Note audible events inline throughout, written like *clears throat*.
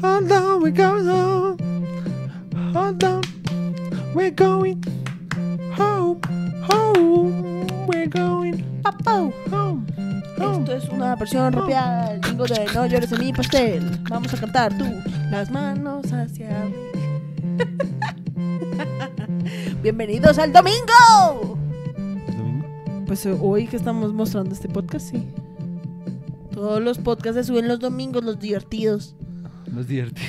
Hold on, we're going home. Hold on, we're going home. Home, we're going home. home. Esto es una versión rapeada del bingo de No llores en mi pastel. Vamos a cantar tú, las manos hacia arriba. *laughs* Bienvenidos al domingo. ¿Es domingo? Pues eh, hoy que estamos mostrando este podcast, sí. Todos los podcasts se suben los domingos, los divertidos. No es divertido.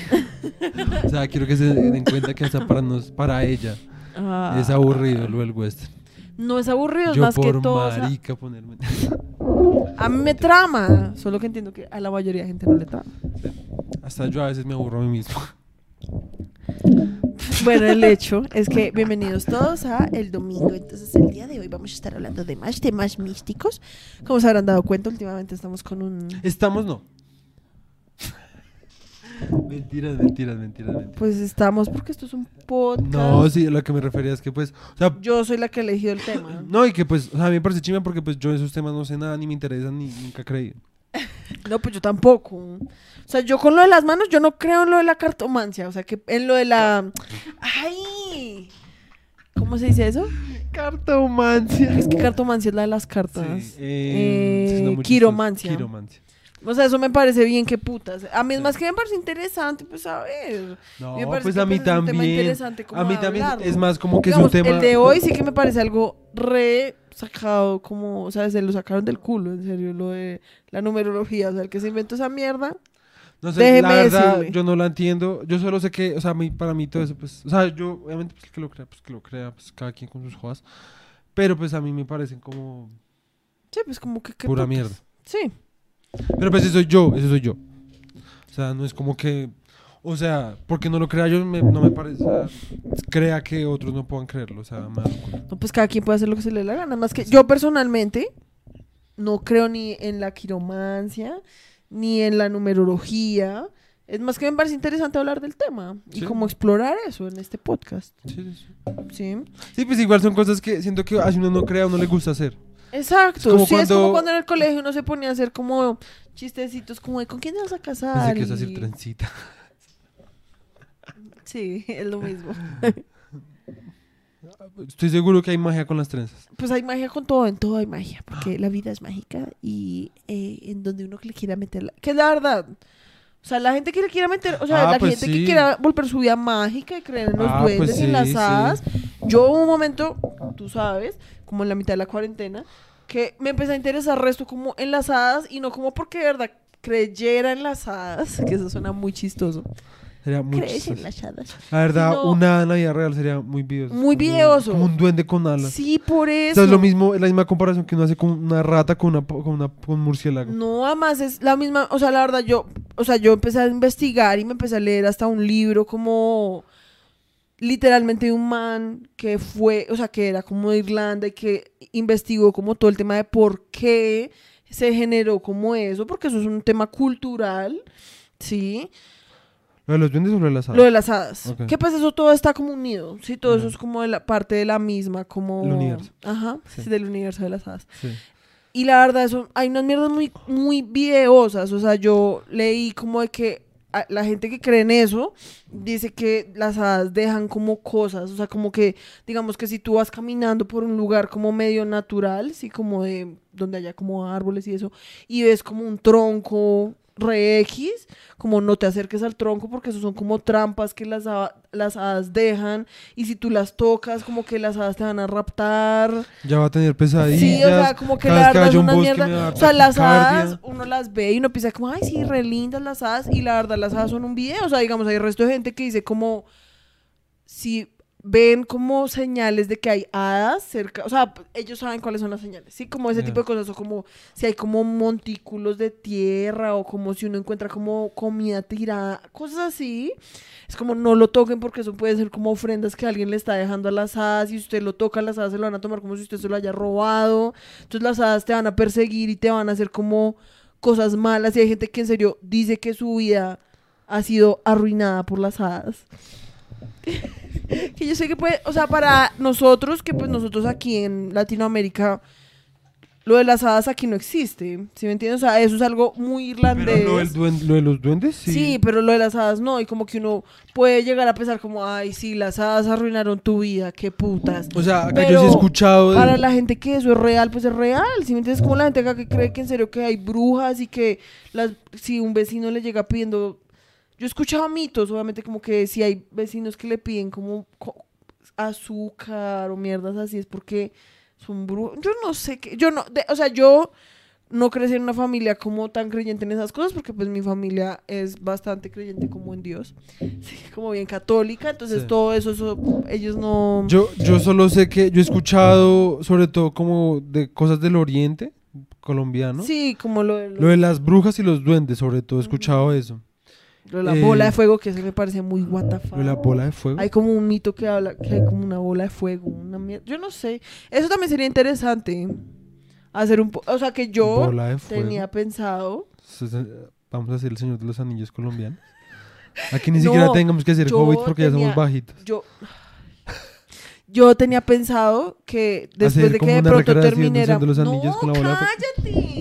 *laughs* o sea, quiero que se den cuenta que hasta para, nos, para ella Ah, es aburrido lo del western. No es aburrido, es más que todo. o sea, marica ponerme... a mí me trama. Solo que entiendo que a la mayoría de gente no le trama. Hasta yo a veces me aburro a mí mismo. Bueno, el hecho es que bienvenidos todos a el domingo. Entonces, el día de hoy vamos a estar hablando de más temas místicos. Como se habrán dado cuenta, últimamente estamos con un. Estamos no. Mentiras, mentiras, mentiras, mentiras. Pues estamos porque esto es un podcast. No, sí, lo que me refería es que pues, o sea, Yo soy la que elegido el tema. *clears throat* no, y que pues, o sea, a mí me parece chima porque pues yo esos temas no sé nada, ni me interesan, ni nunca creí. No, pues yo tampoco. O sea, yo con lo de las manos, yo no creo en lo de la cartomancia. O sea, que en lo de la. ¡Ay! ¿Cómo se dice eso? Cartomancia. Es que cartomancia es la de las cartas. Sí, eh, Eh, quiromancia. Quiromancia. O sea, eso me parece bien que putas. A mí es más que me parece interesante, pues a ver. No, me pues que, a mí pues, es un tema también. interesante como A mí también hablarlo. es más como que Digamos, es un tema. El de hoy sí que me parece algo re sacado, como, o sea, se lo sacaron del culo, en serio, lo de la numerología. O sea, el que se inventó esa mierda. No sé, Déjeme la verdad, yo no la entiendo. Yo solo sé que, o sea, mí- para mí todo eso, pues, o sea, yo, obviamente, pues, que lo crea, pues, que lo crea, pues, cada quien con sus jodas. Pero, pues, a mí me parecen como Sí, pues como que. ¿qué pura putas? mierda. Sí. Pero, pues, eso soy yo, eso soy yo. O sea, no es como que, o sea, porque no lo crea yo, me- no me parece, o sea, crea que otros no puedan creerlo, o sea, culo. No, pues cada quien puede hacer lo que se le dé la gana. Más que yo personalmente no creo ni en la quiromancia, ni en la numerología. Es más que me parece interesante hablar del tema y Sí. como explorar eso en este podcast. Sí, sí, sí. Sí. Sí, pues, igual son cosas que siento que así uno no crea o no le gusta hacer. Exacto. Es sí, es como cuando- en el colegio uno se ponía a hacer como chistecitos como de ¿con quién te vas a casar? Pensé que Y- trencita. *laughs* Sí, es lo mismo. *laughs* Estoy seguro que hay magia con las trenzas. Pues hay magia con todo, en todo hay magia, porque la vida es mágica y eh, en donde uno le quiera meterla, que es la verdad. O sea, la gente que le quiera meter, o sea, Ah, la pues gente sí. que quiera volver su vida mágica y creer en los Ah, duendes pues y en las sí, hadas. Yo hubo un momento, tú sabes, como en la mitad de la cuarentena, que me empecé a interesar resto como en las hadas y no como porque de verdad creyera en las hadas, que eso suena muy chistoso. Sería muy Crees en chistoso. las hadas. La verdad, sino- una en la vida real sería muy videoso. Muy videoso. Como un duende con alas. Sí, por O eso. sea, es lo mismo, es la misma comparación que uno hace con una rata con una con una con un murciélago. No, además es la misma, o sea, la verdad yo, o sea, yo empecé a investigar y me empecé a leer hasta un libro como literalmente un man que fue, o sea, que era como de Irlanda y que investigó como todo el tema de por qué se generó como eso, porque eso es un tema cultural, ¿sí? ¿Lo de los duendes o lo de las hadas? Lo de las hadas. Ok. Que pues eso todo está como unido, sí, todo eso es como de la parte de la misma, como... El universo. Ajá, Sí. sí, del universo de las hadas. Sí. Y la verdad, eso, hay unas mierdas muy, muy videosas. O sea, yo leí como de que la gente que cree en eso dice que las hadas dejan como cosas. O sea, como que, digamos que si tú vas caminando por un lugar como medio natural, sí, como de donde haya como árboles y eso, y ves como un tronco re X, como no te acerques al tronco porque eso son como trampas que las, las hadas dejan y si tú las tocas como que las hadas te van a raptar Ya va a tener pesadillas. Sí, o sea, como que la verdad es un una mierda. O sea, las hadas, uno las ve y uno piensa como, ay, sí, re lindas las hadas. Y la verdad, las hadas son un video. O sea, digamos, hay resto de gente que dice como, si ven como señales de que hay hadas cerca, o sea, ellos saben cuáles son las señales, ¿sí? Como ese tipo de cosas, o como si hay como montículos de tierra, o como si uno encuentra como comida tirada, cosas así. Es como no lo toquen porque eso puede ser como ofrendas que alguien le está dejando a las hadas y si usted lo toca, las hadas se lo van a tomar como si usted se lo haya robado. Entonces las hadas te van a perseguir y te van a hacer como cosas malas y hay gente que en serio dice que su vida ha sido arruinada por las hadas. *laughs* que yo sé que puede, o sea, para nosotros, que pues nosotros aquí en Latinoamérica lo de las hadas aquí no existe, ¿sí me entiendes? O sea, eso es algo muy irlandés. Pero lo, del duen- lo de los duendes, sí. Sí. pero lo de las hadas no, y como que uno puede llegar a pensar como, ay, sí, las hadas arruinaron tu vida, qué putas. O sea, acá yo sí he escuchado. de- Para la gente que eso es real, pues es real. Si me entiendes, como la gente acá que cree que en serio que hay brujas y que las, si un vecino le llega pidiendo. Yo he escuchado mitos, obviamente, como que si hay vecinos que le piden como co- azúcar o mierdas así, es porque son brujos. Yo no sé qué. Yo no. de- o sea, yo no crecí en una familia como tan creyente en esas cosas, porque pues mi familia es bastante creyente como en Dios. *laughs* Sí, como bien católica, entonces Sí. todo eso, eso, ellos no. Yo, yo solo sé que yo he escuchado, sobre todo, como de cosas del oriente colombiano. Sí, como lo de, Lo de las brujas y los duendes, sobre todo, he escuchado eso. Lo de la eh, bola de fuego, que eso me parece muy what the fuck. Lo de la bola de fuego. Hay como un mito que habla que hay como una bola de fuego, una mierda. Yo no sé. Eso también sería interesante. Hacer un po- o sea que yo tenía pensado. Se- Vamos a hacer el Señor de los Anillos colombiano. Aquí ni No, siquiera tengamos que hacer yo hobbits porque ya somos bajitos. Yo yo tenía pensado que después Hacer de que de pronto terminara Señor de los no, Anillos con la bola de fuego. cállate.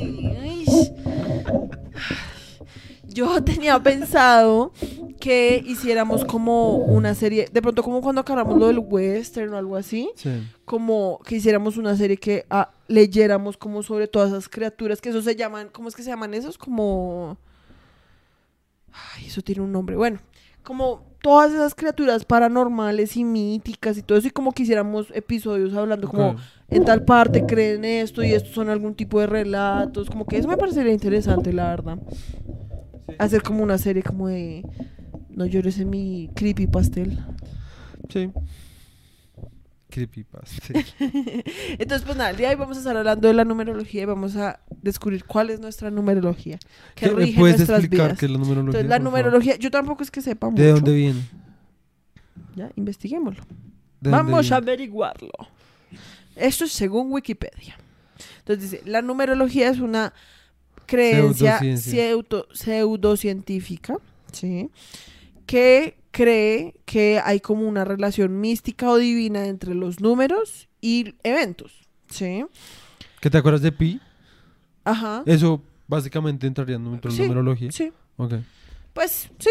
Yo *laughs* tenía pensado que hiciéramos como una serie, de pronto como cuando acabamos lo del western o algo así, Sí. como que hiciéramos una serie que ah, leyéramos como sobre todas esas criaturas, que eso se llaman, ¿cómo es que se llaman esos? Como... Ay, eso tiene un nombre. Bueno, como todas esas criaturas paranormales y míticas y todo eso, y como que hiciéramos episodios hablando como en tal parte creen esto y estos son algún tipo de relatos, como que eso me parecería interesante, la verdad. Hacer como una serie como de... No llores en mi creepy pastel. Sí. Creepypasta. *laughs* Entonces, pues nada, el día de hoy vamos a estar hablando de la numerología y vamos a descubrir cuál es nuestra numerología que ¿Qué- ¿Me rige puedes nuestras explicar vidas. qué es la numerología? Entonces, la por numerología, yo tampoco es que sepa mucho. ¿De dónde viene? Ya, investiguémoslo. ¿De dónde Vamos a viene? averiguarlo. Esto es según Wikipedia. Entonces dice, la numerología es una creencia pseudo, pseudocientífica, ¿sí? Que cree que hay como una relación mística o divina entre los números y eventos, ¿sí? ¿Qué te acuerdas de Pi? Ajá. Eso básicamente entraría en nuestra Sí, numerología. Sí, Ok. pues sí.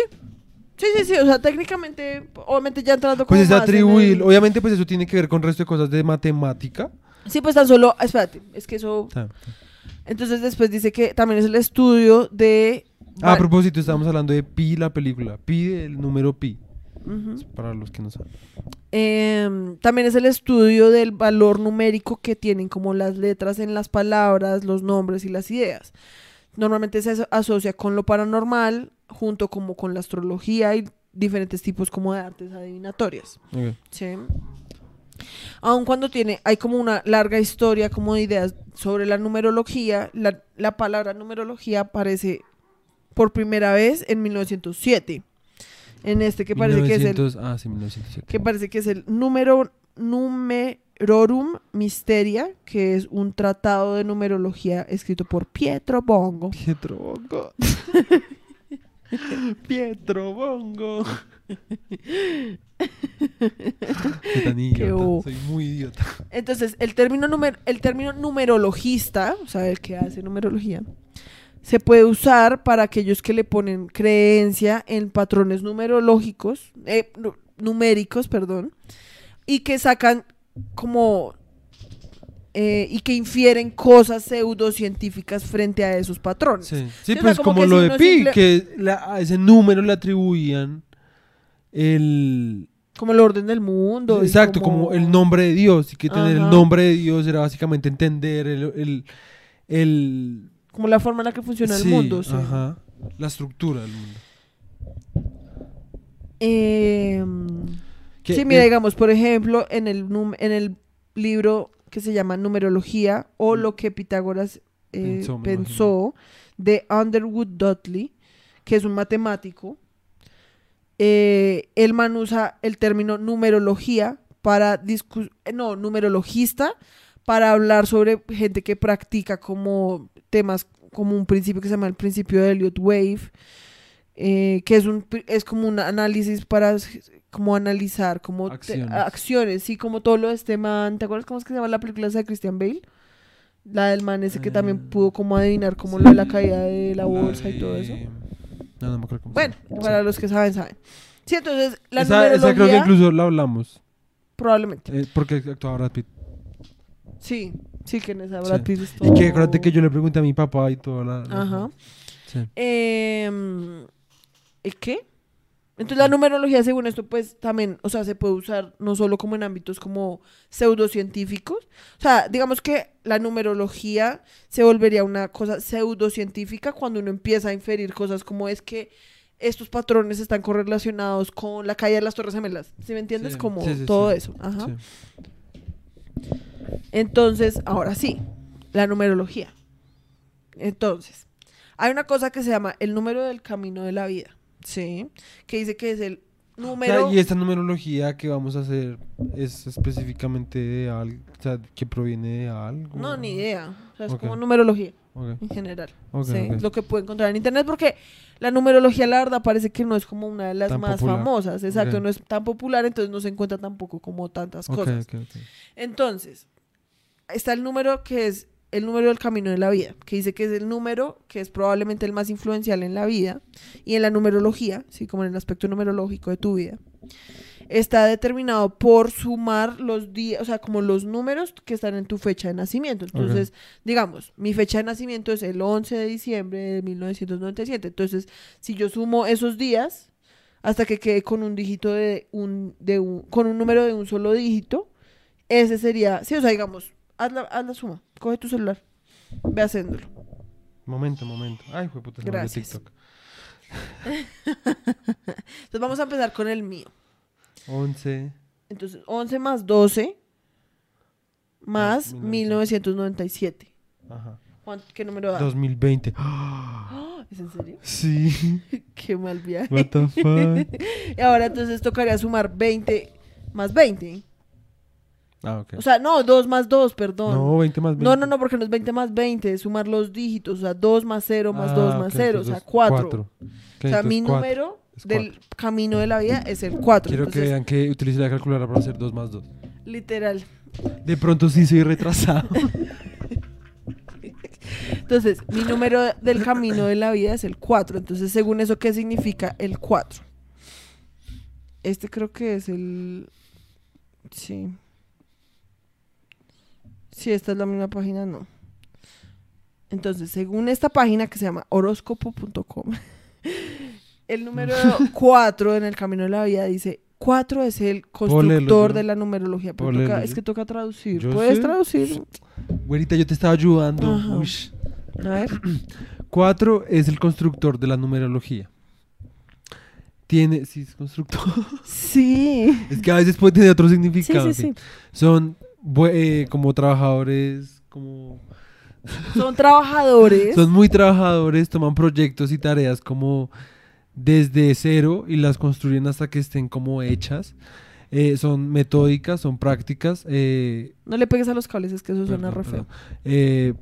Sí, sí, sí, o sea, técnicamente, obviamente ya entrando como Pues es atribuir, el- obviamente pues eso tiene que ver con resto de cosas de matemática. Sí, pues tan solo, espérate, es que eso Entonces después dice que también es el estudio de... Ah, a propósito, estábamos hablando de Pi, la película. Pi, el número Pi, Ujú. para los que no saben. Em, también es el estudio del valor numérico que tienen como las letras en las palabras, los nombres y las ideas. Normalmente se aso- asocia con lo paranormal, junto como con la astrología y diferentes tipos como de artes adivinatorias. Ok. ¿sí? Aun cuando tiene, hay como una larga historia como de ideas sobre la numerología, la, la palabra numerología aparece por primera vez en 1907. En este que parece que es el 1900 Ah, sí, 1907. que parece que es el número Numerorum Mysteria, que es un tratado de numerología escrito por Pietro Bongo. Pietro Bongo. *laughs* Pietro Bongo. *laughs* *laughs* Qué tan idiota. Soy muy idiota. Entonces, el término, numer- el término numerologista, o sea, el que hace numerología, se puede usar para aquellos que le ponen creencia en patrones numerológicos, eh, nu- numéricos, perdón, y que sacan como... eh, y que infieren cosas pseudocientíficas frente a esos patrones. Sí, Sí, sí o sea, pues como lo de Pi, simple- que la- a ese número le atribuían el... Como el orden del mundo. Exacto, como... el nombre de Dios. Y que tener Ajá. el nombre de Dios era básicamente entender el... el, el- Como la forma en la que funciona sí, el mundo. sí. Ajá, la estructura del mundo. Que- sí, mira, eh, digamos, por ejemplo, en el, num- en el libro que se llama Numerología o Mm. lo que Pitágoras eh, pensó, de Underwood Dudley, que es un matemático, eh, el man usa el término numerología para eh, no, numerologista, para hablar sobre gente que practica como temas, como un principio que se llama el principio de Elliot Wave, eh, que es un es como un análisis para como analizar como te- Acciones. acciones, sí, como todo lo de este man, ¿te acuerdas cómo es que se llama la película esa de Christian Bale? La del man ese que también pudo como adivinar como lo de la caída de la bolsa y todo eso. No, no me acuerdo cómo se Bueno, llama. para Sí. los que saben, saben. Sí, entonces la esa, esa creo que numerología, incluso la hablamos. probablemente. eh, porque actuaba Brad Pitt. Sí, sí que en esa Sí. Brad Pitt es Y que todo- acuérdate que yo le pregunté a mi papá y todo. La, la- Ajá. Sí. Eh, ¿y qué? Entonces la numerología, según esto, pues también, o sea, se puede usar no solo como en ámbitos como pseudocientíficos. O sea, digamos que la numerología se volvería una cosa pseudocientífica cuando uno empieza a inferir cosas como es que estos patrones están correlacionados con la caída de las Torres Gemelas. ¿Sí me entiendes? Sí, como sí, sí, todo eso. Ajá. Entonces, ahora sí, la numerología. Entonces, hay una cosa que se llama el número del camino de la vida, ¿sí? Que dice que es el O sea, número... y esta numerología que vamos a hacer es específicamente de algo, o sea, que proviene de algo. No, ni idea. O sea, es como numerología en general. ok, ¿sí? Lo que puede encontrar en internet porque la numerología, la verdad, parece que no es como una de las Tan más popular. famosas. Exacto, no es tan popular, entonces no se encuentra tampoco como tantas cosas. Entonces, está el número que es el número del camino de la vida, que dice que es el número que es probablemente el más influencial en la vida y en la numerología, sí, como en el aspecto numerológico de tu vida. Está determinado por sumar los días, o sea, como los números que están en tu fecha de nacimiento. Entonces, digamos, mi fecha de nacimiento es el 11 de diciembre de 1997. Entonces, si yo sumo esos días hasta que quede con un dígito de un, de un, con un número de un solo dígito, ese sería, sí, o sea, digamos, haz la, haz la suma, coge tu celular, ve haciéndolo. Momento, momento. Ay, fue puta, Gracias. TikTok. *laughs* Entonces vamos a empezar con el mío. 11. Entonces, 11 más 12 más Ah, 1997. Ajá. ¿Cuánto- ¿Qué número da? 2020. ¡Ah! *gasps* ¿Es en serio? Sí. *laughs* Qué mal viaje. What the fuck. *laughs* Y ahora entonces tocaría sumar 20 más 20. Ah. O sea, no, 2 más 2, perdón. no, 20 más 20. No, no, no, porque no es 20 más 20, es sumar los dígitos, o sea, 2 más 0 más Ah, 2 más ok, 0, o sea, entonces 4. cuatro. Ok, o sea, mi entonces número del camino de la vida es el 4. Quiero que vean que utilicé la calculadora para hacer 2 más 2. Literal. De pronto sí soy retrasado. *laughs* Entonces, mi número del camino de la vida es el 4. Entonces, según eso, ¿qué significa el 4? Este creo que es el... Sí. Si esta es la misma página, no. Entonces, según esta página que se llama horóscopo.com, *laughs* el número *laughs* 4 en el camino de la vida dice, 4 es el ¿Puedo leerlo constructor de la numerología. pero ¿Puedo toca- leerlo es que toca traducir. Yo ¿Puedes sé. traducir? Güerita, yo te estaba ayudando. A ver. *clears throat* 4 es el constructor de la numerología. Tiene. Sí, es constructor. *laughs* Sí. es que a veces puede tener otro Sí, significado. sí, fin. sí. Son eh, como trabajadores. Como. Son trabajadores. Son muy trabajadores, toman proyectos y tareas como desde cero y las construyen hasta que estén como hechas. Eh, son metódicas, son prácticas. eh, No le pegues a los cables, es que eso suena re feo. Eh,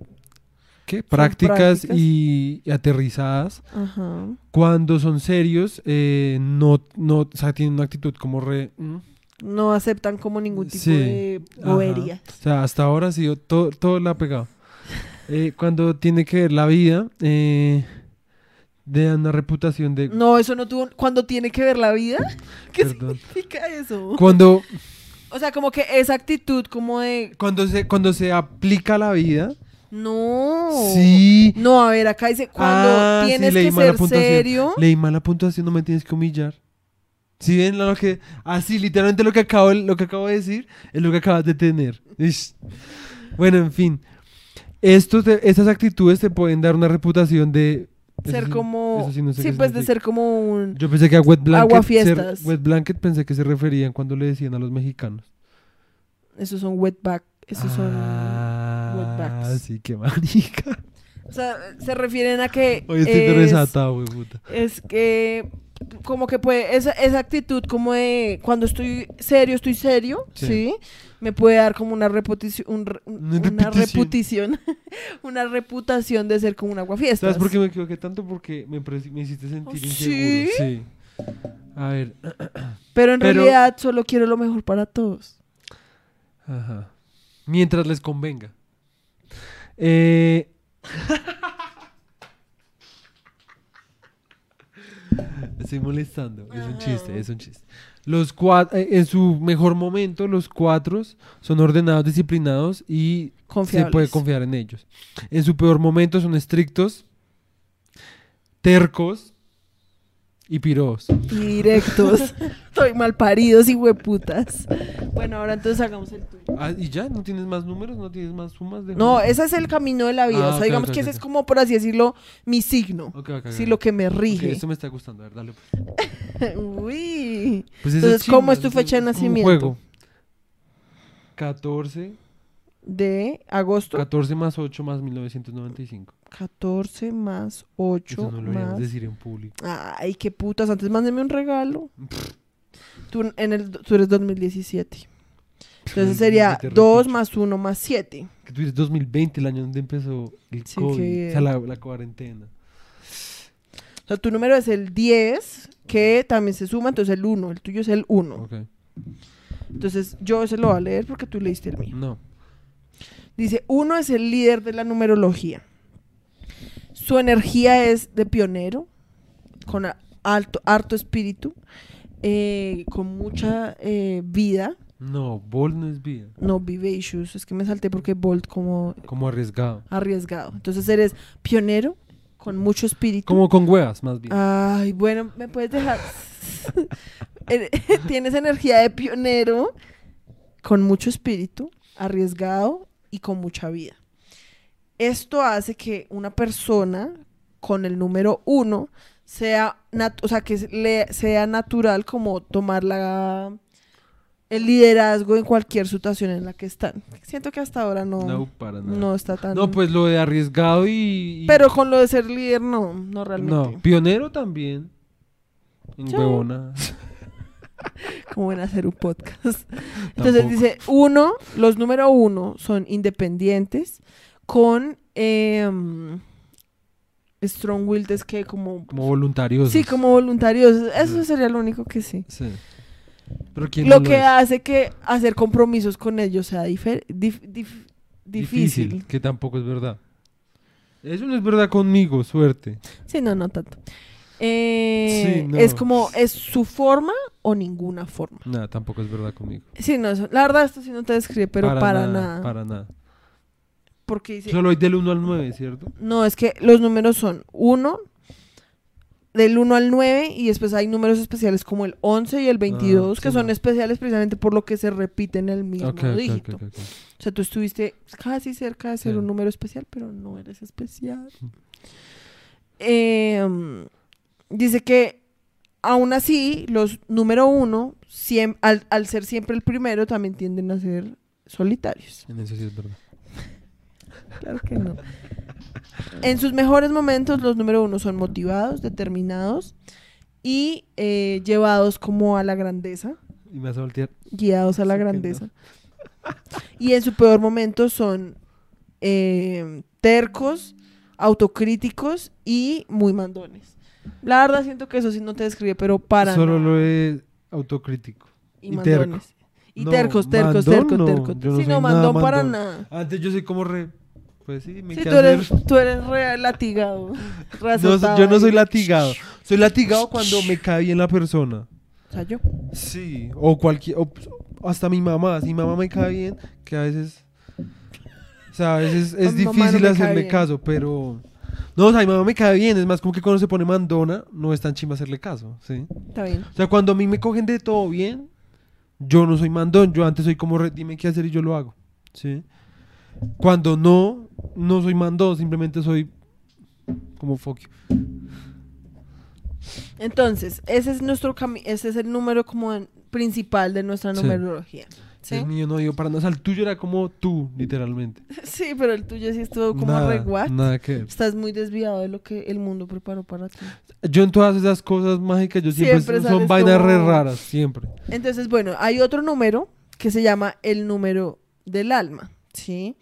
¿Qué? Prácticas, prácticas. Y, y aterrizadas. Ajá. Cuando son serios, eh, no, no, o sea, tienen una actitud como re... mm, No aceptan como ningún tipo Sí. de bobería. O sea, hasta ahora ha sido todo, todo la ha pegado. Eh, cuando tiene que ver la vida, eh, de una reputación de... No, eso no tuvo. Cuando tiene que ver la vida. *laughs* ¿Qué Perdón. significa eso? Cuando, O sea, como que esa actitud como de. cuando, se, cuando se aplica la vida, No. sí. No, a ver, acá dice cuando Ah, sí, tienes que ser serio. Leí mal la puntuación, no me tienes que humillar. Si ven lo que... Así, literalmente lo que, acabo, lo que acabo de decir es lo que acabas de tener. Bueno, en fin. Estos estas actitudes te pueden dar una reputación de... Ser sí- como. eso sí no sé sí, pues de ser como un. Yo pensé que a wet blanket... Aguafiestas. ser- wet blanket pensé que se referían cuando le decían a los mexicanos. Esos son wetback. Esos son. Ah, sí, qué manica. O sea, se refieren a que. Hoy estoy es- desatado, güey, puta. es que como que puede esa, esa actitud como de cuando estoy serio estoy serio Sí. sí, me puede dar como una reputación un re- un- Una una reputación *laughs* una reputación de ser como un aguafiestas ¿Sabes por qué me equivoqué tanto? Porque me, me hiciste sentir ¿Oh, inseguro. sí? Sí. A ver. pero en Pero- realidad solo quiero lo mejor para todos Ajá. Mientras les convenga. Eh... *laughs* Estoy molestando. Es un chiste, es un chiste. Los cuatro, en su mejor momento, los cuatro son ordenados, disciplinados y se Confiables. puede confiar en ellos. En su peor momento son estrictos, tercos y piros. Y directos. *laughs* Estoy mal paridos y hueputas. Bueno, ahora entonces hagamos el tuyo. Ah, ¿Y ya? ¿No tienes más números? ¿No tienes más sumas? De No, ese es el camino de la vida. Ah, o sea, ok, digamos ok, que ok, ese es como, por así decirlo, mi signo. Ok, ok, ok. Sí, lo que me rige. esto me está gustando. A ver, dale. pues. *laughs* Uy. Pues eso Entonces, ¿cómo es tu eso fecha de como un nacimiento? juego. 14, De agosto. 14 más 8 más 1995. 14 más 8 Eso no lo más. decir en público. Ay, qué putas. Antes mándeme un regalo. Tú, en el, tú eres 2017. Entonces sería Vete 2 repicho. más 1 más 7. Que tú dices 2020, el año donde empezó el Sí, COVID, que- o sea, la, la cuarentena. O sea, tu número es el 10, que también se suma, entonces el 1. El tuyo es el 1. Ok. Entonces yo se lo voy a leer porque tú leíste el mío. No. Dice, 1 es el líder de la numerología. Su energía es de pionero, con alto, harto espíritu, eh, con mucha eh, vida. No, Bolt no es vida. No, vivacious. Es que me salté porque Bolt como Como arriesgado. arriesgado. Entonces eres pionero, con mucho espíritu. Como con huevas, más bien. Ay, bueno, me puedes dejar. *laughs* *laughs* Tienes energía de pionero, con mucho espíritu, arriesgado y con mucha vida. Esto hace que una persona con el número uno sea, nat- o sea, que le sea natural como tomar la, el liderazgo en cualquier situación en la que están. Siento que hasta ahora no, no, para nada. no está tan... No, pues lo de arriesgado y... y- Pero con lo de ser líder, no, no realmente. No, pionero también. En Sí. huevonas. *laughs* Como en hacer un podcast. *laughs* Entonces Tampoco. dice, uno, los número uno son independientes con em, strong willed es que como... Como voluntarios. Sí, como voluntarios. Eso sería lo único que sí. Sí. Pero ¿quién Lo no que hace que hacer compromisos con ellos sea difer- dif- dif- difícil. Que tampoco es verdad. Eso no es verdad conmigo, suerte. Sí, no, no tanto. Eh, Sí, no. Es como, ¿es su forma o ninguna forma? Nada, tampoco es verdad conmigo. Sí, no, eso- la verdad esto sí no te describe, pero para, nada. Para nada. Porque dice, Solo hay del 1 al 9, ¿cierto? No, es que los números son 1, del 1 al 9, y después hay números especiales como el 11 y el 22, Ah, que sí, son no. especiales precisamente por lo que se repiten el mismo dígito. O sea, tú estuviste casi cerca de ser Sí. un número especial, pero no eres especial. Em, dice que aún así, los número 1, al, al ser siempre el primero, también tienden a ser solitarios. En eso sí es verdad. Claro que no. En sus mejores momentos, los número uno son motivados, determinados y eh, llevados como a la grandeza, Y me vas a voltear. guiados a la Sí grandeza. Y en su peor momento son eh, tercos, autocríticos y muy mandones. La verdad siento que eso sí no te describe, pero para Solo nada. lo es autocrítico. y, y terco. mandones. Y No, tercos, tercos, mandón tercos, no, tercos. yo no sí, no, nada mandón para mandón. nada. Antes yo soy como re. Pues sí, me Sí, tú eres, tú eres re latigado. *laughs* No, yo no soy latigado. Soy latigado cuando me cae bien la persona. O sea, yo. Sí, o cualquier. o, hasta mi mamá. Si mi mamá me cae bien, que a veces. O sea, a veces es mi no difícil me cae hacerle bien. caso, pero. No, o sea, mi mamá me cae bien. Es más, como que cuando se pone mandona, no es tan chimba hacerle caso, ¿sí? Está bien. O sea, cuando a mí me cogen de todo bien, yo no soy mandón. Yo antes soy como, re, dime qué hacer y yo lo hago, ¿sí? Cuando no, no soy mandón. Simplemente soy como fuck you. Entonces, ese es nuestro ese es el número como principal de nuestra Sí. numerología. ¿Sí? El mío no digo para nada. El tuyo era como tú, literalmente. *laughs* Sí, pero el tuyo sí estuvo como nada, re what? Nada que. Estás muy desviado de lo que el mundo preparó para ti. Yo en todas esas cosas mágicas, yo siempre, Siempre son vainas re raras, siempre. Entonces, bueno, hay otro número que se llama el número del alma, ¿sí?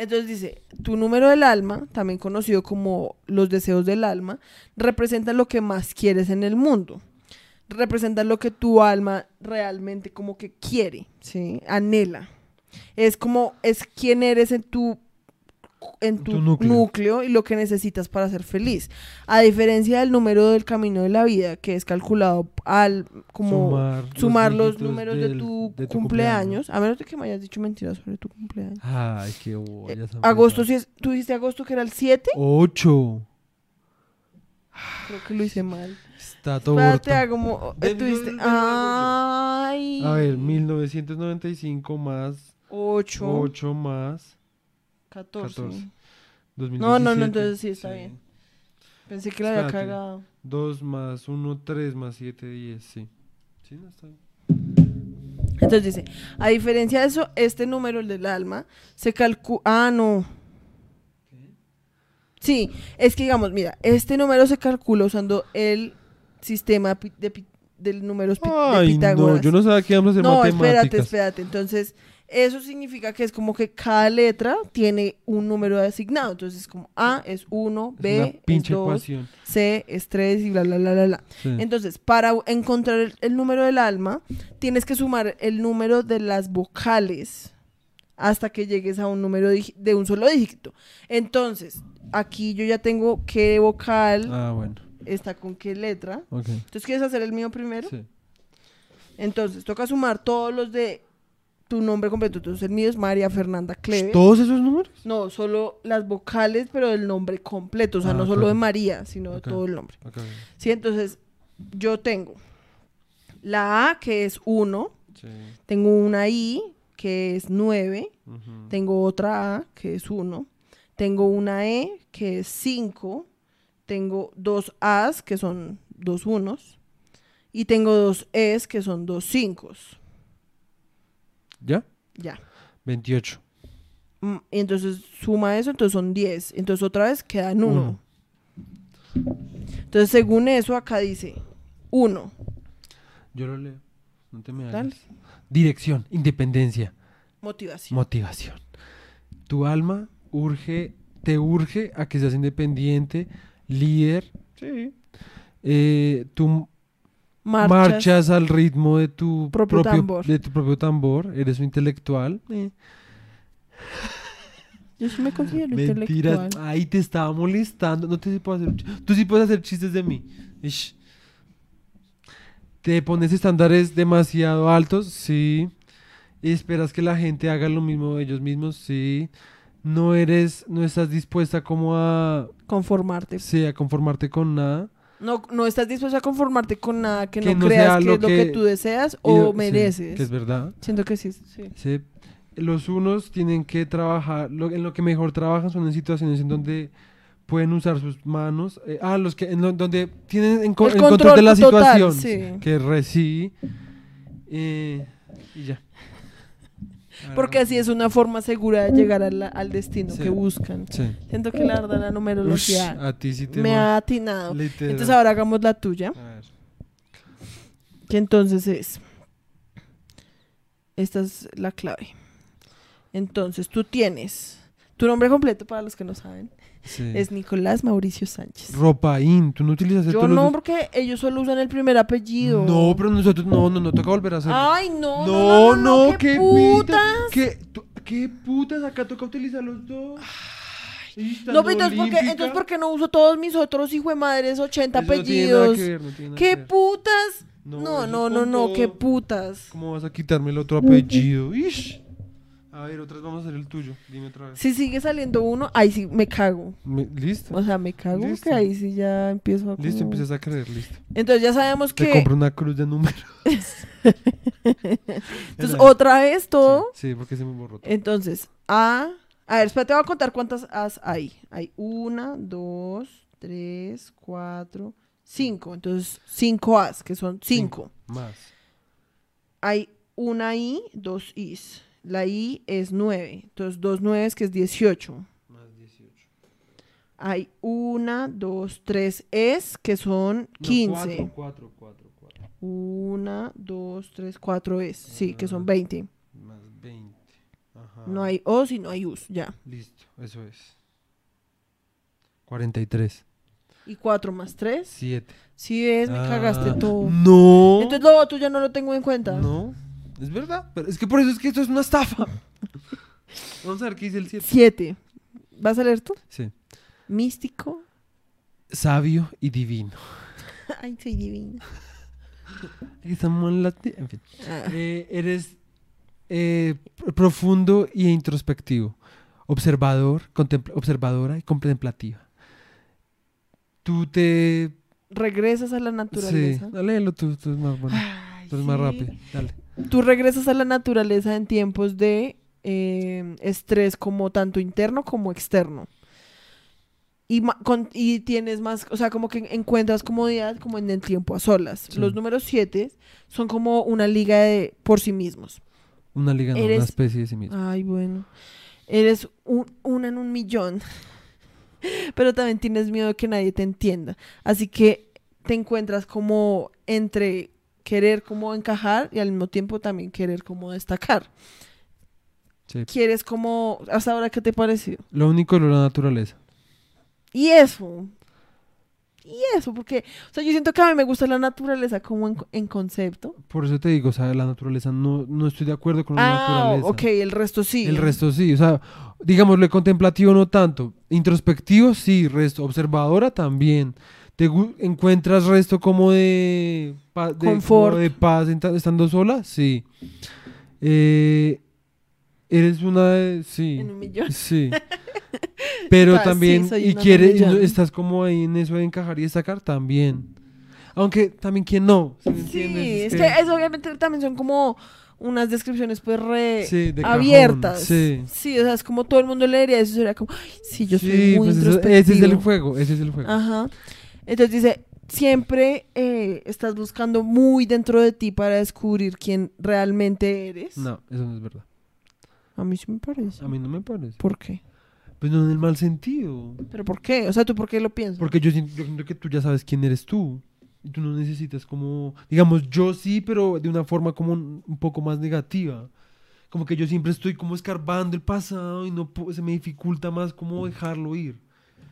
Entonces dice, tu número del alma, también conocido como los deseos del alma, representa lo que más quieres en el mundo. Representa lo que tu alma realmente como que quiere, ¿sí? Anhela. Es como, es quién eres en tu en tu, Tu núcleo. núcleo. y lo que necesitas para ser feliz. A diferencia del número del camino de la vida, que es calculado al como sumar, sumar los, números de tu, de cumpleaños, a menos de que me hayas dicho mentiras sobre tu cumpleaños. Ay, qué bobo, Eh. Agosto, si es, tú dijiste agosto que era el 7, Ocho. creo que lo hice mal. Está todo Espérate, como ven, ay, A ver, 1995 más 8, 8 más 14. 14. No, 2017. no, no, entonces sí, está bien. Pensé que la había cagado. 2 más 1, 3 más 7, 10, sí. Sí, no está bien. Entonces dice, a diferencia de eso, este número, el del alma, se calcula... Ah, no. Sí, es que digamos, mira, este número se calcula usando el sistema de, del números pi- de Pitágoras. no, yo no sabía que íbamos a hacer No, matemáticas. espérate, espérate. Entonces, eso significa que es como que cada letra tiene un número asignado. Entonces, como A es 1, Es B es pinche 2, ecuación. C es 3 y bla, bla, bla, bla, bla. Sí. Entonces, para encontrar el, el número del alma, tienes que sumar el número de las vocales hasta que llegues a un número de un solo dígito. Entonces, aquí yo ya tengo qué vocal Ah, bueno. está con qué letra. Entonces, ¿quieres hacer el mío primero? Sí. Entonces, toca sumar todos los de tu nombre completo. Entonces, el mío es María Fernanda Cleve. ¿Todos esos números? No, solo las vocales, pero del nombre completo. O sea, Ah, no solo de María, sino de todo el nombre. Sí, entonces yo tengo la A, que es 1, Sí. tengo una I, que es 9, ujú. tengo otra A, que es 1, tengo una E, que es 5, tengo dos A's, que son dos unos, y tengo dos E's, que son dos cinco. ¿Ya? Ya. 28. Mm, Y entonces suma eso, entonces son 10. Entonces otra vez quedan 1. Uno. Entonces según eso acá dice 1. Yo lo leo. No te me hagas. Dale. Dirección, independencia, Motivación. motivación. Tu alma urge, te urge a que seas independiente, líder. Sí. Eh, tú Marchas. marchas. al ritmo de tu Propio tambor. de tu propio tambor. Eres un intelectual. Eh, Yo sí me considero Mentiras. intelectual. Ahí te estaba molestando. No te puedo hacer. Tú sí puedes hacer chistes de mí. Ish. Te pones estándares demasiado altos, sí. Y esperas que la gente haga lo mismo de ellos mismos, sí. No eres, no estás dispuesta como a, Conformarte. sí, a conformarte con nada. No, no estás dispuesto a conformarte con nada que, Que no, no creas que lo es lo que, que- tú deseas o sí, mereces. que es verdad. Siento que sí, sí. Sí. Los unos tienen que trabajar, lo- en lo que mejor trabajan son en situaciones en donde pueden usar sus manos. eh, ah, los que en lo- donde tienen en, co- El en control, de la total, situación. sí. Que reci eh, y ya. Porque así es una forma segura de llegar la- al destino Sí. que buscan. Sí. Siento que la verdad la Ush, numerología a ti sí te me ha atinado. literal. Entonces ahora hagamos la tuya, A ver. que entonces es... Esta es la clave. Entonces tú tienes... Tu nombre completo, para los que no saben, Sí. es Nicolás Mauricio Sánchez. Ropaín, tú no utilizas Yo todos no, los- porque ellos solo usan el primer apellido. No, pero nosotros no, no, no toca volver a hacerlo. Ay, no, no, no, qué, qué putas. putas. ¿Qué, qué putas? Acá toca utilizar los dos. No, pero entonces, ¿por qué, entonces, ¿por qué no uso todos mis otros hijo de madres 80 apellidos? ¿Qué putas? No, no, no, no, qué putas. ¿Cómo vas a quitarme el otro apellido? Ish. A ver, otras vamos a hacer el tuyo. Dime otra vez. Si sigue saliendo uno, ahí sí me cago. Me- ¿Listo? O sea, me cago Listo. que ahí sí ya empiezo a Listo, como- empiezas a creer, listo. Entonces ya sabemos Te que... compro una cruz de números. *laughs* *laughs* Entonces otra vez todo. Sí, sí, porque se me borró. todo. Entonces, A... A ver, espérate, voy a contar cuántas A's hay. Hay una, dos, tres, cuatro, cinco. Entonces, cinco A's, que son cinco. Más. Hay una I, dos I's. La I es 9. Entonces, dos nueves que es 18. Más 18. Hay una, dos, tres Es que son 15. 4, 4, 4. Una, dos, tres, cuatro Es. Sí, que son Ah. 20. Más 20. Ajá. No hay O's y no hay U's. Ya. Listo, eso es. 43. Y 4 más 3. 7. Sí, ves, me cagaste todo. Ah, No. Entonces, lo otro ya no lo tengo en cuenta. No. Es verdad. Pero es que por eso es que esto es una estafa. *laughs* Vamos a ver qué dice el 7. 7. ¿Vas a leer tú? Sí. Místico. Sabio y divino. *laughs* Ay, soy divina. *laughs* Estamos en la... En fin. Ah, Eh, eres eh, pr- profundo y introspectivo. Observador, contempla- observadora y contemplativa. Tú te... regresas a la naturaleza. Sí, léelo tú, tú es más, bueno, Ay, tú es más rápido. Dale. Tú regresas a la naturaleza en tiempos de eh, estrés como tanto interno como externo. Y, con- y tienes más, o sea, como que encuentras comodidad como en el tiempo a solas. Sí. Los números 7 son como una liga de por sí mismos. Una liga, no, Eres- una especie de sí mismo. Ay, bueno. Eres un- una en un millón. *laughs* Pero también tienes miedo de que nadie te entienda. Así que te encuentras como entre querer como encajar y al mismo tiempo también querer como destacar. Sí. Quieres como... ¿Hasta ahora qué te pareció? Lo único es la naturaleza. Y eso. Y eso, porque... O sea, yo siento que a mí me gusta la naturaleza como en, en concepto. Por eso te digo, o sea, la naturaleza no, no estoy de acuerdo con la Ah, naturaleza. ok, el resto sí. El resto sí, o sea, digámoslo, contemplativo no tanto. Introspectivo sí, resto. Observadora también. ¿Te encuentras resto como de, pa- de, Confort. como de paz estando sola? Sí. Eh, eres una de- Sí. En un millón. Sí. Pero *laughs* Ah, sí, también, soy y quieres, y estás como ahí en eso de encajar y destacar también. Aunque también quien no, ¿sí me Sí, es que eso obviamente también son como unas descripciones pues re Sí, de cajón, abiertas. sí. o sea, es como todo el mundo leería eso, sería como, ay, sí, yo soy Sí, muy pues eso- ese es el introspectivo". juego, ese es el juego. Ajá. Entonces dice, siempre eh, estás buscando muy dentro de ti para descubrir quién realmente eres. No, eso no es verdad. A mí sí me parece. A mí no me parece. ¿Por qué? Pues no en el mal sentido. ¿Pero por qué? O sea, ¿tú por qué lo piensas? Porque yo siento, yo siento que tú ya sabes quién eres tú. Y tú no necesitas como... Digamos, yo sí, pero de una forma como un, un poco más negativa. Como que yo siempre estoy como escarbando el pasado y no se me dificulta más como dejarlo ir.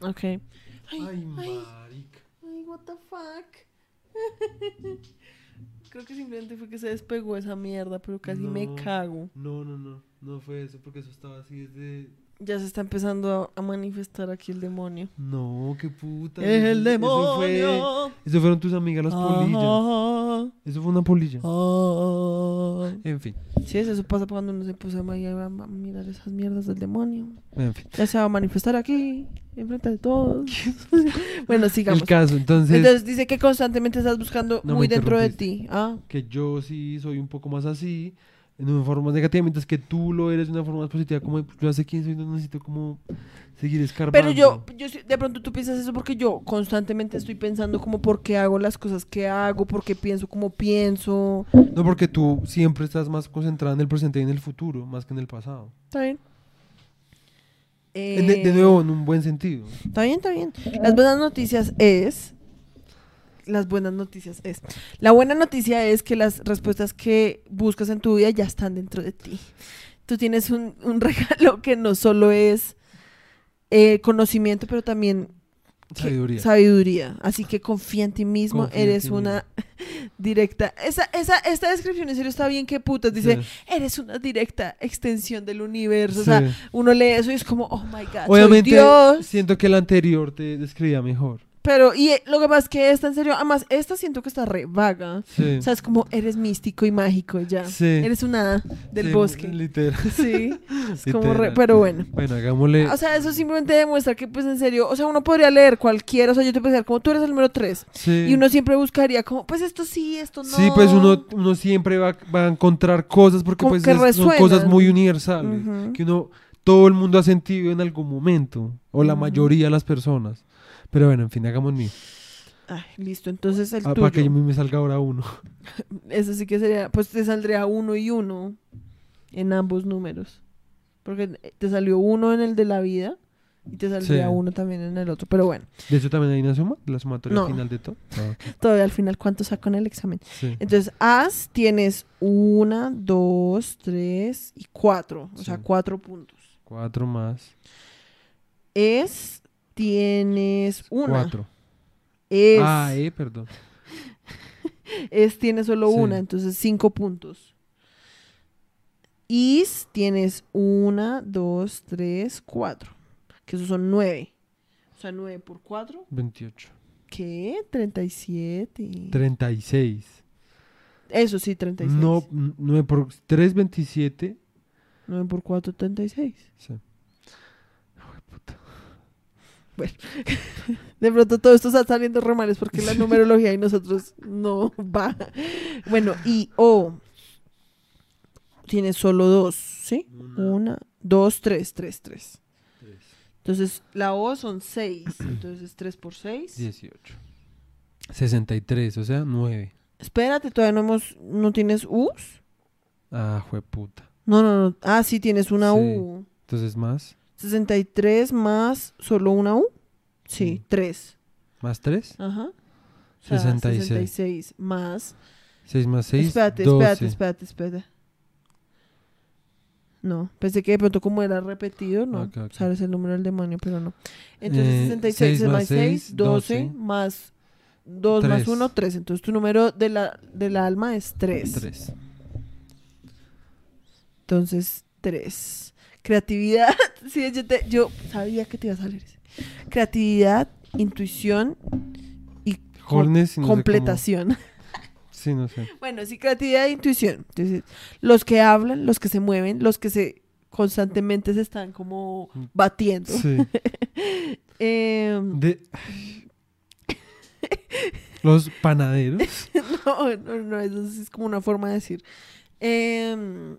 Ok. Ay, marica. ay, what the fuck. *laughs* Creo que simplemente fue que se despegó esa mierda, pero casi me cago. No, no, no. No fue eso, porque eso estaba así desde... Ya se está empezando a, manifestar aquí el demonio. No, qué puta. ¡Es el Eso- Eso, fue... demonio! eso fueron tus amigas las polillas. Eso fue una polilla. ah. En fin, Sí, eso pasa cuando uno se puso a mirar esas mierdas del demonio. en fin. Ya se va a manifestar aquí, enfrente de todos. *laughs* *laughs* bueno, sigamos. El caso, entonces, Entonces dice que constantemente estás buscando No muy dentro de ti. Ah, que yo sí soy un poco más así, en una forma más negativa, mientras que tú lo eres de una forma más positiva, como yo ya sé quién soy, no necesito como seguir escarbando. Pero yo, yo de pronto tú piensas eso porque yo constantemente estoy pensando como por qué hago las cosas que hago, por qué pienso como pienso. No, porque tú siempre estás más concentrada en el presente y en el futuro, más que en el pasado. ¿Está bien? En de, de nuevo, en un buen sentido. Está bien, está bien. Las buenas noticias es... Las buenas noticias es... La buena noticia es que las respuestas que buscas en tu vida ya están dentro de ti. Tú tienes un, un *laughs* regalo que no solo es eh, conocimiento, pero también Sabiduría. sabiduría. Así que confía en ti mismo. Confía eres una *laughs* directa. Esa, esa, esta descripción en serio está bien que putas. Dice, Sí. eres una directa extensión del universo. O sea, uno lee eso y es como, oh my God, soy Obviamente, Dios. siento que el anterior te describía mejor. Pero, y eh, lo que pasa es que esta, en serio, además, esta siento que está re vaga. Sí. O sea, es como, eres místico y mágico ya. Sí. Eres una del Sí, bosque. Literal. *laughs* Sí. Es *laughs* como re, pero bueno. Bueno, hagámosle. O sea, eso simplemente demuestra que, pues, en serio, o sea, uno podría leer cualquiera, o sea, yo te podría decir, como tú eres el número 3, sí. y uno siempre buscaría como, pues, esto sí, esto no. Sí, pues uno, uno siempre va, va a encontrar cosas porque Como pues que es- son cosas muy universales que uno todo el mundo ha sentido en algún momento o la mayoría de las personas. Pero bueno, en fin, hagamos mío. Ay, listo, entonces el Ah, para que mí me salga ahora uno. *laughs* Eso sí que sería, pues te saldría uno y uno en ambos números. Porque te salió uno en el de la vida y te saldría Sí. uno también en el otro. Pero bueno, De hecho también hay una suma, la sumatoria No. final de todo. Ah, *laughs* todavía al final, ¿cuánto saco en el examen? Sí. Entonces, as tienes una, dos, tres y cuatro. O sea, cuatro puntos. Cuatro más. Es tienes una. Cuatro. Es, Ah, eh, perdón. *laughs* es tienes solo Sí. una, entonces cinco puntos. Is tienes una, dos, tres, cuatro. que esos son 9. O sea, 9 por 4, 28. ¿qué? 37. 36. Eso sí, 36. No, 9 por 3, 27. 9 por 4, 36. Sí. *laughs* De pronto todo esto está saliendo re mal, es porque la numerología y nosotros no va. Bueno, y O. Tienes solo dos, ¿sí? Una, dos, tres, tres, tres. Entonces, la O son seis. *clears throat* Entonces, 3 por 6. 18. 63, o sea, 9. Espérate, todavía no hemos. ¿No tienes U's? Ah, fue puta. No, no, no. Ah, sí, tienes una Sí. U. Entonces más. 63 más solo una U. Sí, Sí. 3. Más 3. Ajá. O sea, 66. 66 más 6 más 6. espérate, 12. espérate, espérate, espérate. No, pensé que de pronto como era repetido, no. Ok, ok. Sabes el número del demonio, pero no. Entonces Eh, 66 seis más más 6, seis, 12, 12. más 2 más Tres. 1, 3. Entonces tu número de la, del alma es 3. 3. Entonces 3. Creatividad. *laughs* sí, yo, te- yo sabía que te iba a salir ese. Creatividad, intuición y Holness no completación. *laughs* Sí, no sé. Bueno, sí, creatividad e intuición. Entonces, los que hablan, los que se mueven, los que se constantemente se están como batiendo. Sí. *laughs* Em, De... Los panaderos. no, no, no, eso es como una forma de decir. Em,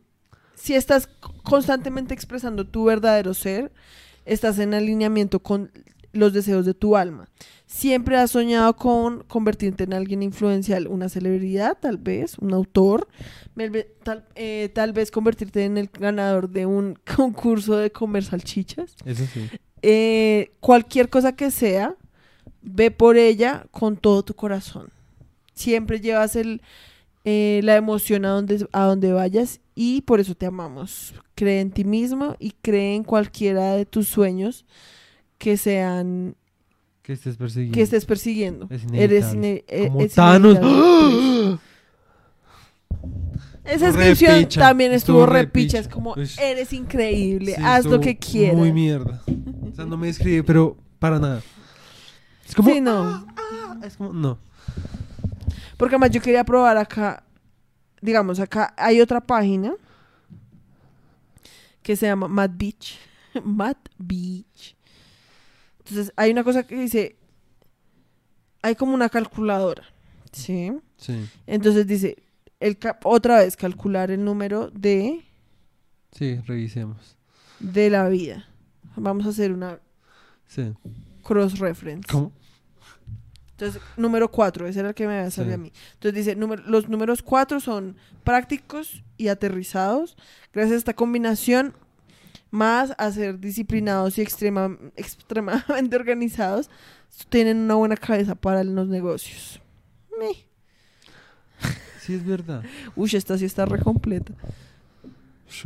si estás constantemente expresando tu verdadero ser, estás en alineamiento con los deseos de tu alma. Siempre has soñado con convertirte en alguien influencial, una celebridad, tal vez, un autor, tal, eh, tal vez convertirte en el ganador de un *laughs* concurso de comer salchichas. Eso sí. Eh, cualquier cosa que sea, ve por ella con todo tu corazón. Siempre llevas el, eh, la emoción a donde, a donde vayas y por eso te amamos. Cree en ti mismo y cree en cualquiera de tus sueños que sean Que estés persiguiendo. que estés persiguiendo. Es Eres ine- e- Como es Thanos. Esa descripción repicha, también estuvo estuvo repicha. repicha. Es como, eres increíble, Sí, haz lo que quieras. Muy mierda. O sea, no me describe, pero para nada. Es como. Sí, no. ah, es como. No. Porque además yo quería probar acá, digamos, acá hay otra página que se llama Mad Beach. *laughs* Mad Beach. Entonces hay una cosa que dice, hay como una calculadora, ¿sí? Sí. Entonces dice, el otra vez calcular el número de, Sí, revisemos. de la vida. Vamos a hacer una Sí. cross-reference. ¿Cómo? Entonces, número 4, ese era el que me había salido Sí. a mí. Entonces dice, número- los números 4 son prácticos y aterrizados. Gracias a esta combinación, más a ser disciplinados y extrema- extremadamente *laughs* organizados, tienen una buena cabeza para los negocios. Sí, es verdad. *laughs* Uy, esta sí está re completa.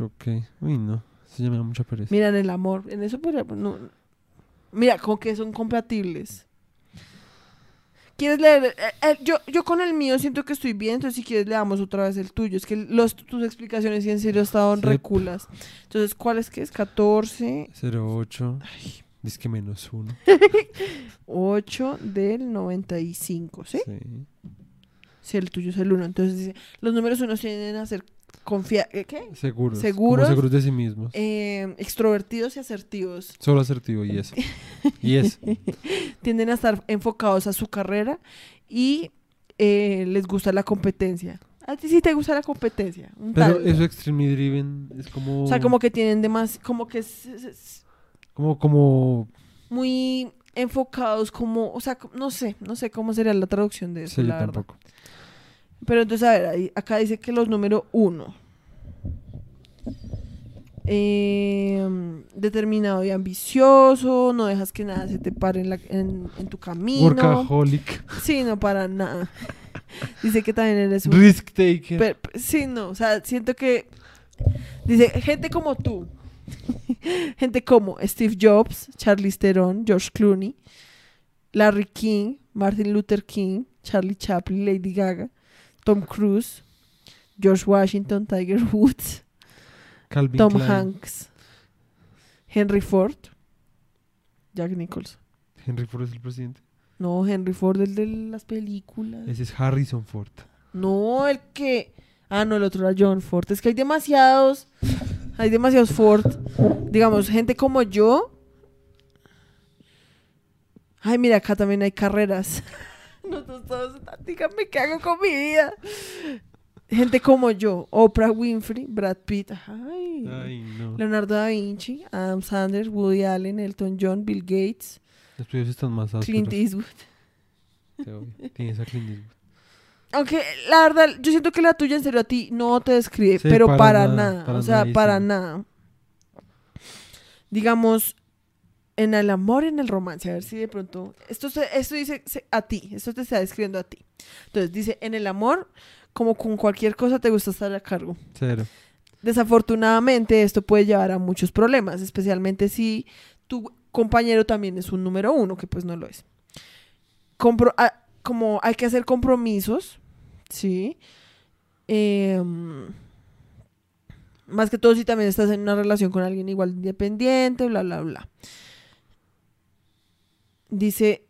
Ok. Uy, no. Eso ya me da mucha pereza. Mira, en el amor, en eso podría... no- Mira, como que son compatibles. ¿Quieres leer? Eh, eh, yo, yo con el mío siento que estoy bien, entonces si quieres le damos otra vez el tuyo. Es que los, tus explicaciones sí en serio estaban reculas. Entonces, ¿cuál es que es? 14, 08. Dice que menos uno. *laughs* 8 del 95, ¿sí? Sí. Sí, el tuyo es el 1. Entonces dice, los números 1 tienden a ser confia ¿eh, ¿qué? Seguros. Seguros. Como seguros de sí mismos. Eh, extrovertidos y asertivos. Solo asertivo y eso. *laughs* Y eso. tienden a estar enfocados a su carrera y eh, les gusta la competencia. A ti sí te gusta la competencia. un Pero tal. eso extremely driven es como. O sea, como que tienen demás, como que es, es- es Como, como. muy enfocados, como, o sea, no sé, no sé cómo sería la traducción de eso, Sí, yo verdad. tampoco. Pero entonces, a ver, ahí- acá dice que los número uno. eh, determinado y ambicioso, no dejas que nada se te pare en, la- en- en tu camino. Workaholic. Sí, no para nada. *laughs* Dice que también eres un... Risk taker. Pero- sí, no, o sea, siento que... Dice, gente como tú. *laughs* gente como Steve Jobs, Charlize Theron, George Clooney, Larry King, Martin Luther King, Charlie Chaplin, Lady Gaga, Tom Cruise, George Washington, Tiger Woods, Calvin Tom Klein. Hanks, Henry Ford, Jack Nicholson. Henry Ford es el presidente. No, Henry Ford, el de las películas. Ese es Harrison Ford. No, el que. Ah, no, el otro era John Ford. Es que hay demasiados. Hay demasiados Ford. Digamos, gente como yo. Ay, mira, acá también hay carreras. *laughs* Nosotros todos, díganme qué hago con mi vida. Gente como yo, Oprah Winfrey, Brad Pitt, ay, Ay, no. Leonardo da Vinci, Adam Sanders, Woody Allen, Elton John, Bill Gates, Los tuyos están más ásperos. Clint Eastwood. Tienes a Clint Eastwood. Aunque la verdad, yo siento que la tuya en serio a ti no te describe, Sí, pero para para, nada, nada, para o sea, para nada. Digamos, en el amor y en el romance, a ver si de pronto, esto, esto dice a ti, esto te está describiendo a ti. Entonces dice, en el amor, como con cualquier cosa te gusta estar a cargo. Cero. Desafortunadamente esto puede llevar a muchos problemas, especialmente si tu compañero también es un número uno, que pues no lo es. Compro- ah, como hay que hacer compromisos, ¿sí? Em, más que todo si también estás en una relación con alguien igual independiente, bla, bla, bla. Dice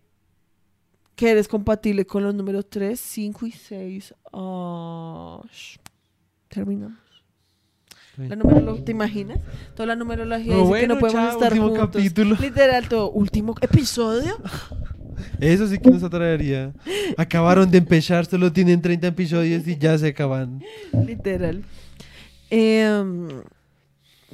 que eres compatible con los números 3, 5 y 6. Ah, sh- terminamos. Sí. La numerolo- ¿Te imaginas? Toda la numerología No, dice que no podemos chao, estar último juntos. capítulo. Literal, todo. Último episodio. Eso sí que nos atraería. Acabaron de empezar, solo tienen 30 episodios y ya se acaban. Literal. Em,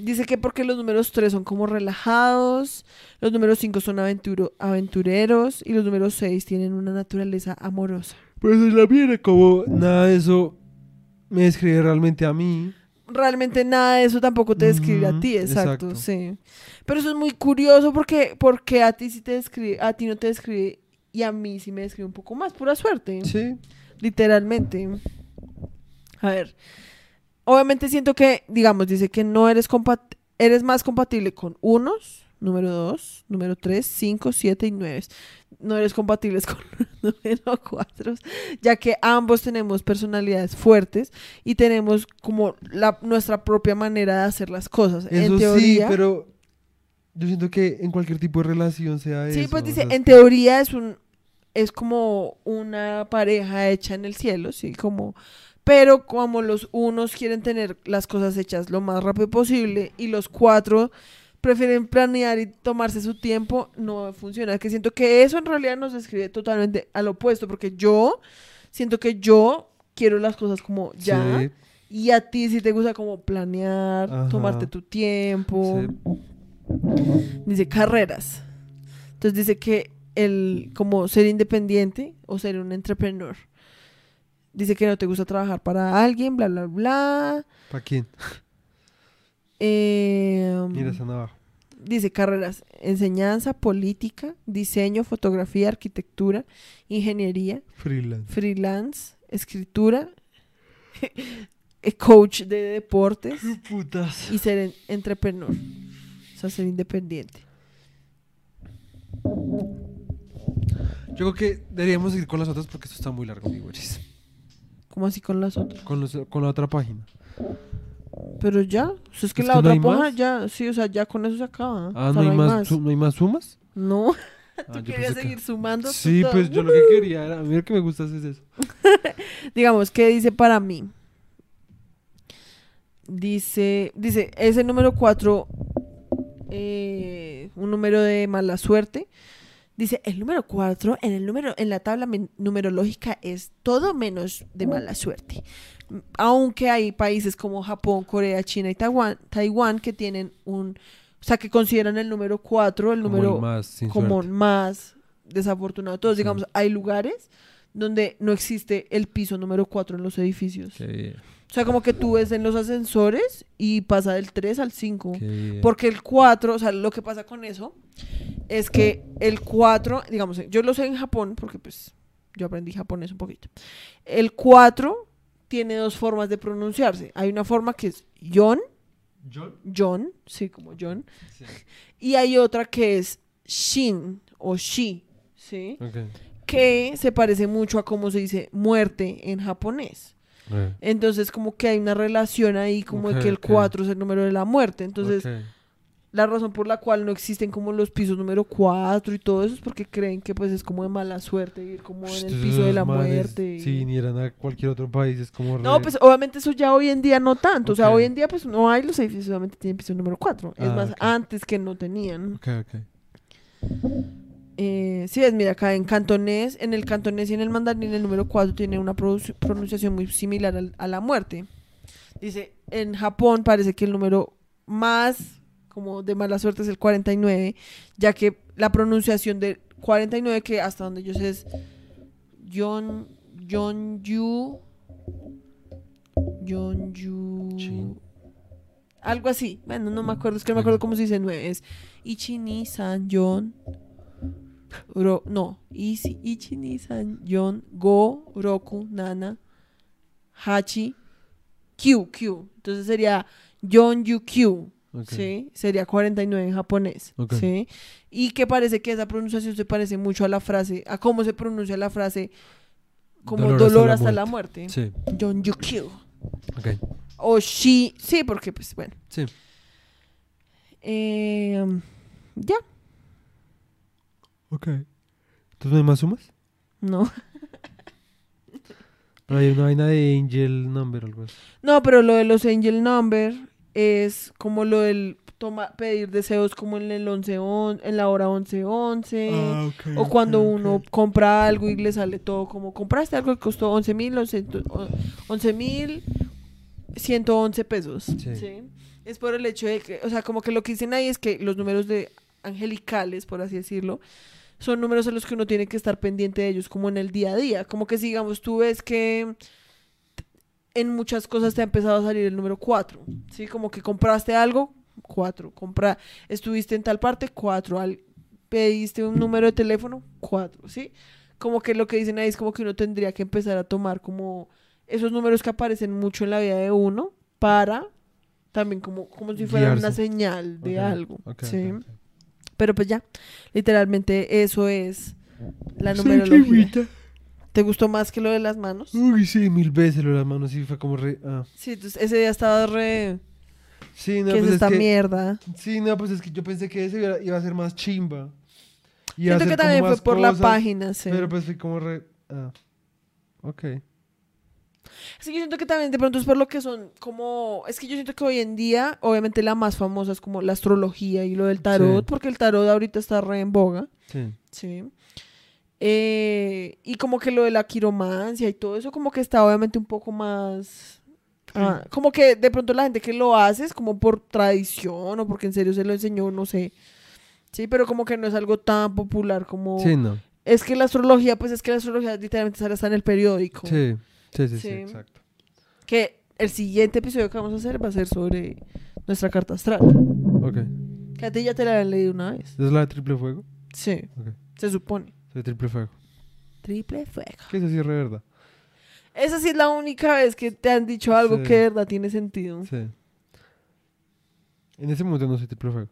dice que porque los números 3 son como relajados, los números 5 son aventuro- aventureros y los números 6 tienen una naturaleza amorosa. Pues en la era como nada de eso me describe realmente a mí. Realmente nada de eso tampoco te describe a ti, exacto, exacto. sí. Pero eso es muy curioso porque, porque a ti sí te describe, a ti no te describe y a mí sí me describe un poco más, pura suerte. Sí. Literalmente. A ver. Obviamente siento que, digamos, dice que no eres compat eres más compatible con unos, número dos, número tres, cinco, siete y nueve. No eres compatibles *laughs* con número cuatro, ya que ambos tenemos personalidades fuertes y tenemos como la, nuestra propia manera de hacer las cosas. Eso en teoría, sí, pero yo siento que en cualquier tipo de relación sea eso. Sí, pues o dice, sea, en teoría es un es como una pareja hecha en el cielo, sí, como pero como los unos quieren tener las cosas hechas lo más rápido posible y los cuatro prefieren planear y tomarse su tiempo, no funciona. Que siento que eso en realidad nos describe totalmente al opuesto, porque yo siento que yo quiero las cosas como ya sí, y a ti sí te gusta como planear, Ajá. tomarte tu tiempo. sí. Dice carreras. Entonces dice que el como ser independiente o ser un entrepreneur. Dice que no te gusta trabajar para alguien, bla, bla, bla. ¿Para quién? Eh, Mira, están abajo. dice carreras, enseñanza, política, diseño, fotografía, arquitectura, ingeniería, Freelance. freelance, escritura, *laughs* eh, coach de deportes Putas. y ser en- entrepreneur. O sea, ser independiente. Yo creo que deberíamos seguir con las otras porque esto está muy largo, mi güeris. ¿Cómo así con las otras? Con, los- con la otra página. Pero ya, o sea, es que ¿Es la que no otra hoja más? ya, sí, o sea, ya con eso se acaba. ¿no? Ah, O sea, ¿no hay, más, ¿no hay más sumas? No, *laughs* Ah, tú querías que- seguir sumando. Sí, todo. pues yo lo que quería era. A mí lo que me gusta es eso. *laughs* Digamos, ¿qué dice para mí? Dice, dice, ese número 4, un número de mala suerte. Dice, el número 4 en el número, en la tabla numerológica es todo menos de mala suerte. M- Aunque hay países como Japón, Corea, China y Taiwán, Taiwán que tienen un, o sea, que consideran el número 4 el Como número el más como más desafortunado. de Todos, Sí. digamos, hay lugares donde no existe el piso número 4 en los edificios. Qué O sea, como que tú ves en los ascensores y pasa del 3 al 5. qué bien. Porque el 4, o sea, lo que pasa con eso es que el 4, digamos, yo lo sé en Japón porque pues yo aprendí japonés un poquito. El 4 tiene dos formas de pronunciarse. Hay una forma que es Yon, ¿John? John, sí, como John. Sí. *laughs* Y hay otra que es Shin o Shi, ¿sí? Ok. Que se parece mucho a cómo se dice muerte en japonés. Entonces, como que hay una relación ahí, como de que el ok. 4 es el número de la muerte. Entonces. La razón por la cual no existen como los pisos número 4 y todo eso es porque creen que pues es como de mala suerte ir como en el piso de la manes, muerte. Si vinieran a cualquier otro país, es como. No, re- pues obviamente eso ya hoy en día no tanto. O sea, hoy en día pues no hay los edificios, obviamente tienen piso número 4. Es Ah, más, antes que no tenían. Ok, ok. Eh, sí, es, mira, acá en cantonés, en el cantonés y en el mandarín el número 4 tiene una pronuncia- pronunciación muy similar al- a la muerte. Dice, en Japón parece que el número más como de mala suerte es el 49, ya que la pronunciación de 49, que hasta donde yo sé es Yon, Yonju, Yonju, Chin. algo así. Bueno, no me acuerdo, es que no me acuerdo cómo se dice 9. Es Ichi, ni, san, ro, no, Ichi, Ichi, ni, san, yon, go, roku, nana, hachi, Q, Q. Entonces sería Yon Yu Q. ¿sí? Sería 49 en japonés. ¿sí? Y que parece que esa pronunciación se parece mucho a la frase, a cómo se pronuncia la frase como dolor, hasta, la muerte. Sí, Yon Yu Q. ok. O Shi, sí, porque pues bueno. Sí. Eh, ya, Ok. ¿Entonces no hay más sumas? no. *laughs* Pero hay una vaina de Angel Number o algo así. No, pero lo de los angel number es como lo del toma, pedir deseos como en el 11 on- en la hora 11 11 Ah, o cuando uno compra algo y le sale todo como compraste algo que costó 11 mil 11 mil 111 pesos Sí. ¿sí? es por el hecho de que o sea como que lo que dicen ahí es que los números de angelicales por así decirlo son números a los que uno tiene que estar pendiente de ellos como en el día a día como que si digamos tú ves que en muchas cosas te ha empezado a salir el número 4 ¿sí? como que compraste algo 4 compra estuviste en tal parte 4 al pediste un número de teléfono, cuatro, ¿sí? Como que lo que dicen ahí es como que uno tendría que empezar a tomar como esos números que aparecen mucho en la vida de uno para también como, como si fuera una señal de algo, ¿sí? Pero pues ya, literalmente eso es la numerología. ¿Te gustó más que lo de las manos? Uy, sí, mil veces lo de las manos sí fue como re... ah. Sí, entonces ese día estaba re... Sí, no, ¿Qué es pues esta que... mierda? Sí, no, pues es que yo pensé que ese iba, a ser más chimba. Iba Siento que también fue por la página, sí. Pero pues fui como re... Ah. Ok. Sí, yo siento que también de pronto es por lo que son como... Es que yo siento que hoy en día, obviamente la más famosa es como la astrología y lo del tarot, Sí. porque el tarot ahorita está re en boga, Sí. ¿sí? Eh, y como que lo de la quiromancia y todo eso como que está obviamente un poco más... ah, como que de pronto la gente que lo hace es como por tradición o porque en serio se lo enseñó, no sé. Sí, pero como que no es algo tan popular como... Sí, no. Es que la astrología, pues es que la astrología literalmente sale hasta en el periódico. Sí. Sí, sí, sí, exacto. Que el siguiente episodio que vamos a hacer va a ser sobre nuestra carta astral. Ok. Que a ti ya te la habían leído una vez. ¿Es la de triple fuego? Sí, se supone. Sí, triple fuego. Triple fuego. Que eso sí es re verdad. Esa sí es la única vez que te han dicho algo Sí. que de verdad tiene sentido. Sí. En ese momento no soy triple fuego.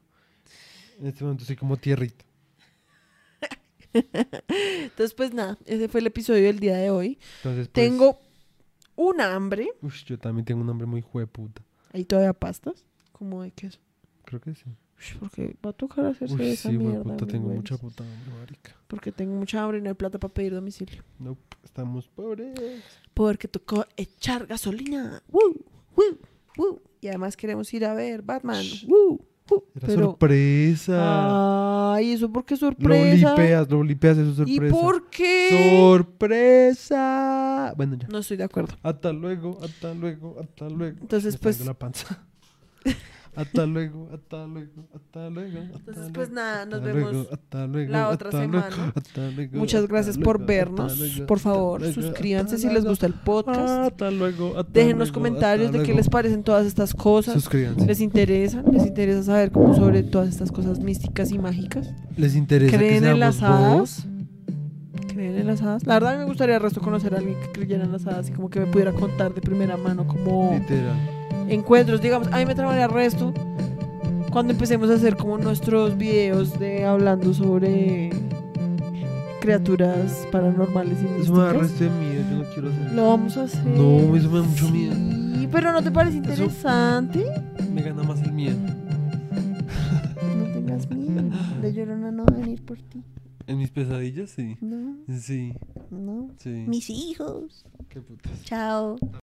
En este momento soy como tierrita. Entonces, pues nada, ese fue el episodio del día de hoy. Entonces, pues, Tengo un hambre. Ush, yo también tengo un nombre muy jueputa. Ahí todavía pastas. Como de queso. Creo que sí. Porque va a tocar hacerse Uy, esa sí, mierda. puta, tengo güey. mucha puta hambre, marica. Porque tengo mucha hambre y no hay plata para pedir domicilio. Nope, estamos pobres. Porque tocó echar gasolina. ¡Woo! ¡Woo! ¡Woo! Y además queremos ir a ver Batman. ¡Woo! ¡Woo! Era Pero. sorpresa. Ay, ¿eso por qué lo sorpresa? lipeas, lo lipeas, eso es ¿Y sorpresa. por qué? ¡Sorpresa! Bueno, ya. No estoy de acuerdo. Hasta luego, hasta luego, hasta luego. Entonces, Me pues- dando la panza. *laughs* hasta luego, hasta luego, hasta luego. hasta Entonces, pues nada, nos hasta vemos luego, hasta luego, la otra hasta luego, semana. hasta luego, Muchas gracias por vernos. luego, Por favor, luego, suscríbanse si les gusta el podcast. Hasta luego, hasta Dejen los luego, comentarios de qué les parecen todas estas cosas. Suscríbanse. ¿Les interesan? ¿Les interesa saber cómo sobre todas estas cosas místicas y mágicas? ¿Les interesa que ¿Creen en las hadas? vos? ¿Creen en las hadas? La verdad a mí me gustaría el resto conocer a alguien que creyera en las hadas y como que me pudiera contar de primera mano como Literal. Encuentros. Digamos, a mí me tramaría el resto cuando empecemos a hacer como nuestros videos de hablando sobre criaturas paranormales y Eso me da místicas. resto de miedo, yo no quiero hacer Lo vamos a hacer. No, eso me da mucho miedo. Sí, pero ¿no te parece Eso- interesante? Me gana más el miedo. Mierda, La llorona no va a venir por ti. En mis pesadillas, sí. No, Sí, no. sí. Mis hijos. Qué putas. Chao.